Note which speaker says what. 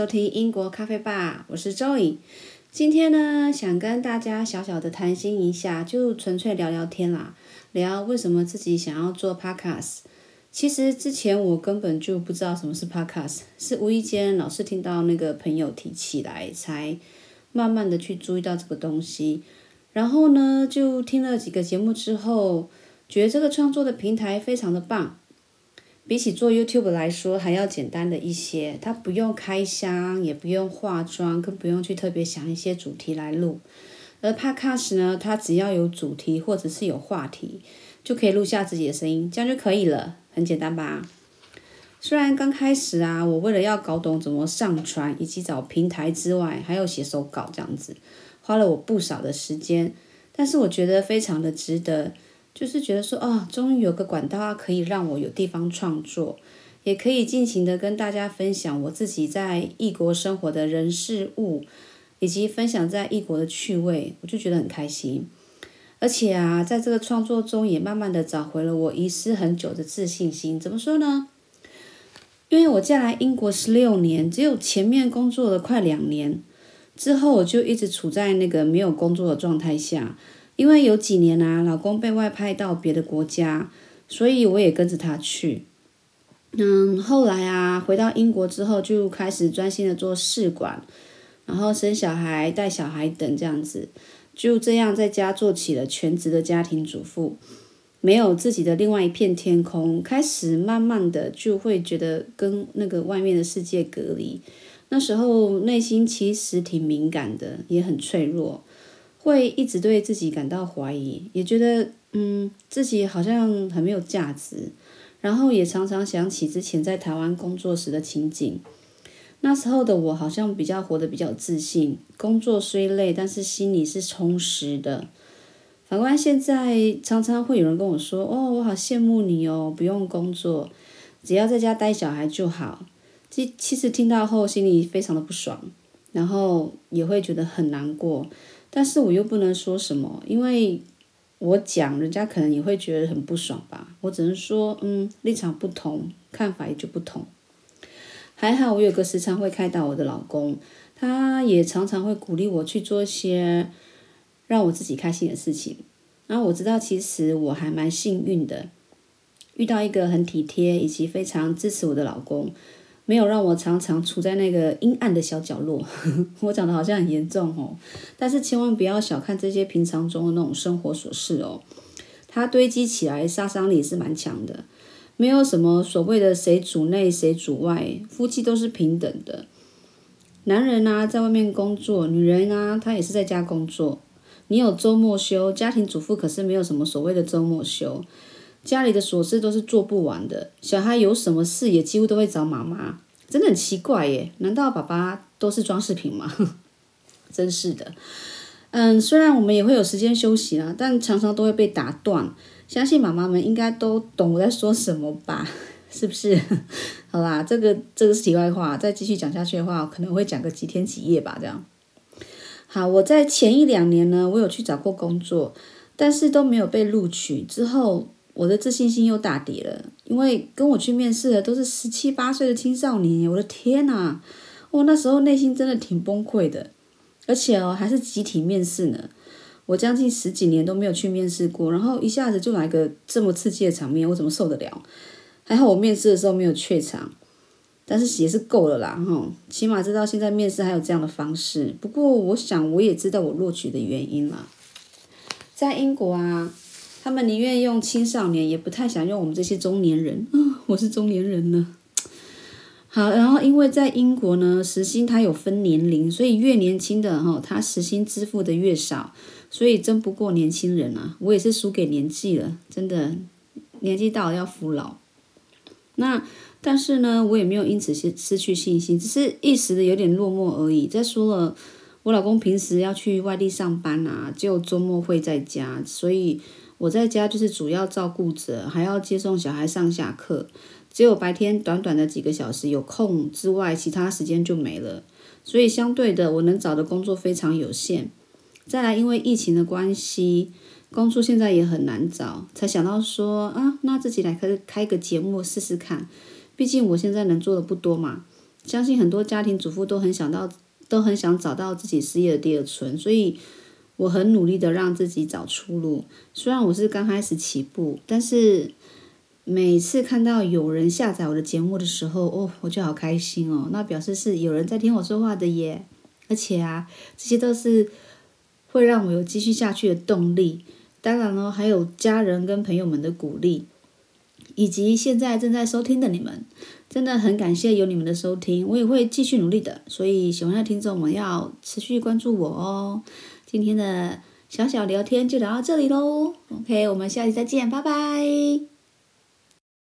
Speaker 1: 收听英国咖啡吧，我是周颖。今天呢，想跟大家小小的谈心一下，就纯粹聊聊天啦，聊为什么自己想要做 podcast。其实之前我根本就不知道什么是 podcast，是无意间老是听到那个朋友提起来，才慢慢的去注意到这个东西。然后呢，就听了几个节目之后，觉得这个创作的平台非常的棒。比起做 YouTube 来说，还要简单的一些。它不用开箱，也不用化妆，更不用去特别想一些主题来录。而 Podcast 呢，它只要有主题或者是有话题，就可以录下自己的声音，这样就可以了，很简单吧？虽然刚开始啊，我为了要搞懂怎么上传以及找平台之外，还有写手稿这样子，花了我不少的时间，但是我觉得非常的值得。就是觉得说，哦，终于有个管道啊，可以让我有地方创作，也可以尽情的跟大家分享我自己在异国生活的人事物，以及分享在异国的趣味，我就觉得很开心。而且啊，在这个创作中，也慢慢的找回了我遗失很久的自信心。怎么说呢？因为我嫁来英国十六年，只有前面工作了快两年，之后我就一直处在那个没有工作的状态下。因为有几年啊，老公被外派到别的国家，所以我也跟着他去。嗯，后来啊，回到英国之后，就开始专心的做试管，然后生小孩、带小孩等这样子，就这样在家做起了全职的家庭主妇，没有自己的另外一片天空，开始慢慢的就会觉得跟那个外面的世界隔离。那时候内心其实挺敏感的，也很脆弱。会一直对自己感到怀疑，也觉得嗯自己好像很没有价值，然后也常常想起之前在台湾工作时的情景。那时候的我好像比较活得比较自信，工作虽累，但是心里是充实的。反观现在，常常会有人跟我说：“哦，我好羡慕你哦，不用工作，只要在家带小孩就好。”其其实听到后，心里非常的不爽，然后也会觉得很难过。但是我又不能说什么，因为我讲，人家可能也会觉得很不爽吧。我只能说，嗯，立场不同，看法也就不同。还好我有个时常会开导我的老公，他也常常会鼓励我去做一些让我自己开心的事情。然后我知道，其实我还蛮幸运的，遇到一个很体贴以及非常支持我的老公。没有让我常常处在那个阴暗的小角落，我讲的好像很严重哦，但是千万不要小看这些平常中的那种生活琐事哦，它堆积起来杀伤力是蛮强的。没有什么所谓的谁主内谁主外，夫妻都是平等的。男人啊在外面工作，女人啊她也是在家工作。你有周末休，家庭主妇可是没有什么所谓的周末休。家里的琐事都是做不完的，小孩有什么事也几乎都会找妈妈，真的很奇怪耶？难道爸爸都是装饰品吗？真是的。嗯，虽然我们也会有时间休息啦，但常常都会被打断。相信妈妈们应该都懂我在说什么吧？是不是？好啦，这个这个是题外话，再继续讲下去的话，可能会讲个几天几夜吧。这样。好，我在前一两年呢，我有去找过工作，但是都没有被录取。之后。我的自信心又大跌了，因为跟我去面试的都是十七八岁的青少年，我的天呐，我那时候内心真的挺崩溃的，而且哦还是集体面试呢，我将近十几年都没有去面试过，然后一下子就来个这么刺激的场面，我怎么受得了？还好我面试的时候没有怯场，但是也是够了啦，哈，起码知道现在面试还有这样的方式。不过我想我也知道我录取的原因了，在英国啊。他们宁愿用青少年，也不太想用我们这些中年人。啊，我是中年人呢。好，然后因为在英国呢，时薪它有分年龄，所以越年轻的哈，他时薪支付的越少，所以争不过年轻人啊。我也是输给年纪了，真的，年纪到了要服老。那但是呢，我也没有因此失失去信心，只是一时的有点落寞而已。再说了，我老公平时要去外地上班啊，就周末会在家，所以。我在家就是主要照顾者，还要接送小孩上下课，只有白天短短的几个小时有空之外，其他时间就没了。所以相对的，我能找的工作非常有限。再来，因为疫情的关系，工作现在也很难找，才想到说啊，那自己来开开个节目试试看。毕竟我现在能做的不多嘛。相信很多家庭主妇都很想到，都很想找到自己事业的第二春，所以我很努力的让自己找出路。虽然我是刚开始起步，但是每次看到有人下载我的节目的时候，哦，我就好开心哦，那表示是有人在听我说话的耶。而且啊，这些都是会让我有继续下去的动力。当然了，还有家人跟朋友们的鼓励。以及现在正在收听的你们，真的很感谢有你们的收听，我也会继续努力的。所以喜欢的听众们要持续关注我哦。今天的小小聊天就聊到这里喽，OK，我们下期再见，拜拜。